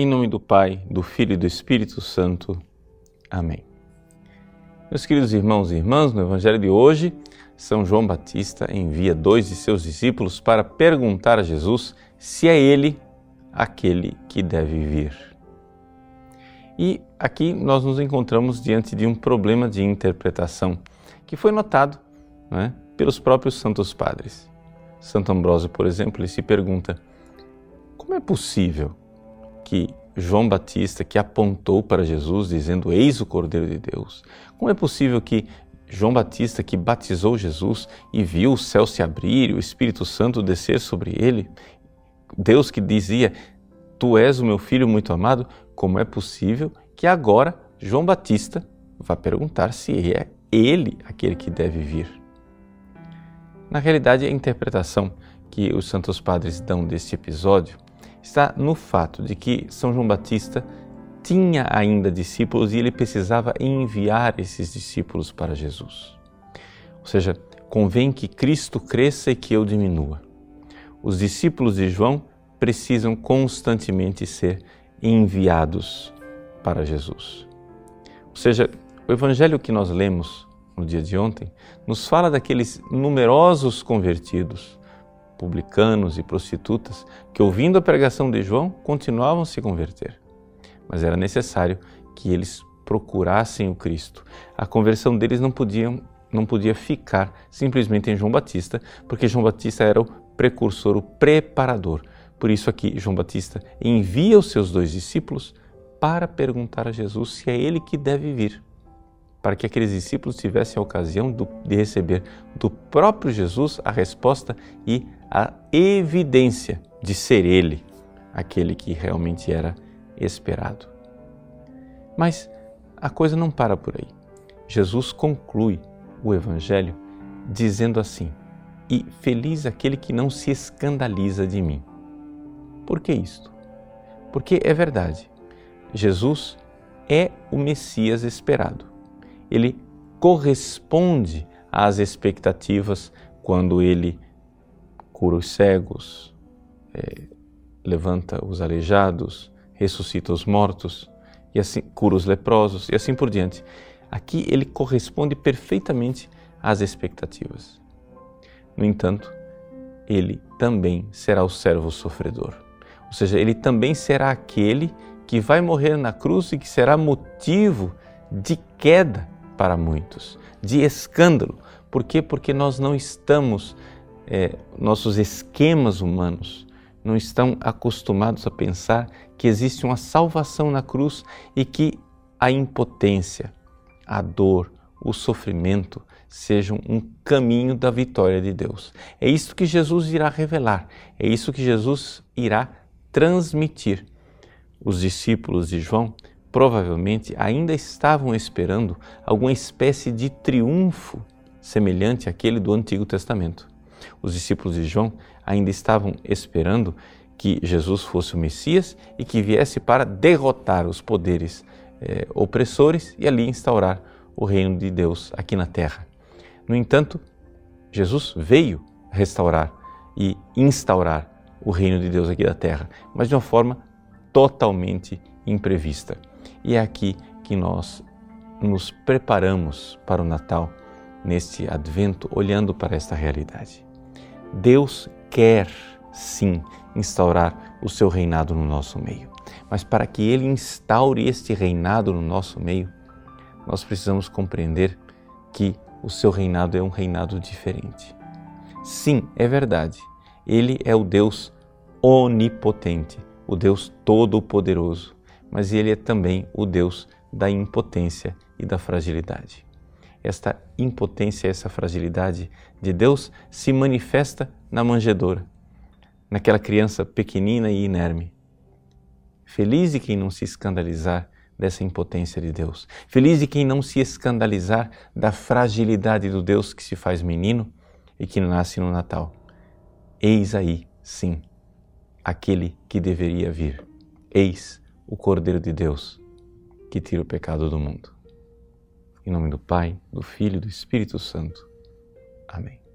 Em nome do Pai, do Filho e do Espírito Santo. Amém. Meus queridos irmãos e irmãs, no Evangelho de hoje, São João Batista envia dois de seus discípulos para perguntar a Jesus se é ele aquele que deve vir. E aqui nós nos encontramos diante de um problema de interpretação que foi notado né, pelos próprios santos padres. Santo Ambrósio, por exemplo, ele se pergunta: como é possível que João Batista, que apontou para Jesus dizendo: Eis o Cordeiro de Deus. Como é possível que João Batista, que batizou Jesus e viu o céu se abrir e o Espírito Santo descer sobre ele, Deus que dizia: Tu és o meu filho muito amado, como é possível que agora João Batista vá perguntar se é ele aquele que deve vir? Na realidade, a interpretação que os santos padres dão deste episódio está no fato de que São João Batista tinha ainda discípulos e ele precisava enviar esses discípulos para Jesus. Ou seja, convém que Cristo cresça e que eu diminua. Os discípulos de João precisam constantemente ser enviados para Jesus. Ou seja, o evangelho que nós lemos no dia de ontem nos fala daqueles numerosos convertidos publicanos e prostitutas que, ouvindo a pregação de João, continuavam a se converter. Mas era necessário que eles procurassem o Cristo. A conversão deles não podia, não podia ficar simplesmente em João Batista, porque João Batista era o precursor, o preparador. Por isso aqui João Batista envia os seus dois discípulos para perguntar a Jesus se é ele que deve vir, para que aqueles discípulos tivessem a ocasião de receber do próprio Jesus a resposta e a evidência de ser Ele aquele que realmente era esperado. Mas a coisa não para por aí. Jesus conclui o Evangelho dizendo assim: E feliz aquele que não se escandaliza de mim. Por que isto? Porque é verdade, Jesus é o Messias esperado. Ele corresponde às expectativas quando ele cura os cegos, é, levanta os aleijados, ressuscita os mortos, e assim cura os leprosos e assim por diante. Aqui ele corresponde perfeitamente às expectativas. No entanto, ele também será o servo sofredor. Ou seja, ele também será aquele que vai morrer na cruz e que será motivo de queda para muitos, de escândalo. Por quê? Porque nós não estamos é, nossos esquemas humanos não estão acostumados a pensar que existe uma salvação na cruz e que a impotência, a dor, o sofrimento sejam um caminho da vitória de Deus. É isso que Jesus irá revelar, é isso que Jesus irá transmitir. Os discípulos de João provavelmente ainda estavam esperando alguma espécie de triunfo semelhante àquele do Antigo Testamento. Os discípulos de João ainda estavam esperando que Jesus fosse o Messias e que viesse para derrotar os poderes eh, opressores e ali instaurar o reino de Deus aqui na terra. No entanto, Jesus veio restaurar e instaurar o reino de Deus aqui da terra, mas de uma forma totalmente imprevista. E é aqui que nós nos preparamos para o Natal, neste advento, olhando para esta realidade. Deus quer sim instaurar o seu reinado no nosso meio. Mas para que ele instaure este reinado no nosso meio, nós precisamos compreender que o seu reinado é um reinado diferente. Sim, é verdade. Ele é o Deus onipotente, o Deus todo-poderoso, mas ele é também o Deus da impotência e da fragilidade esta impotência, essa fragilidade de Deus se manifesta na manjedoura, naquela criança pequenina e inerme. Feliz de quem não se escandalizar dessa impotência de Deus. Feliz de quem não se escandalizar da fragilidade do Deus que se faz menino e que nasce no Natal. Eis aí, sim, aquele que deveria vir. Eis o Cordeiro de Deus que tira o pecado do mundo. Em nome do Pai, do Filho e do Espírito Santo. Amém.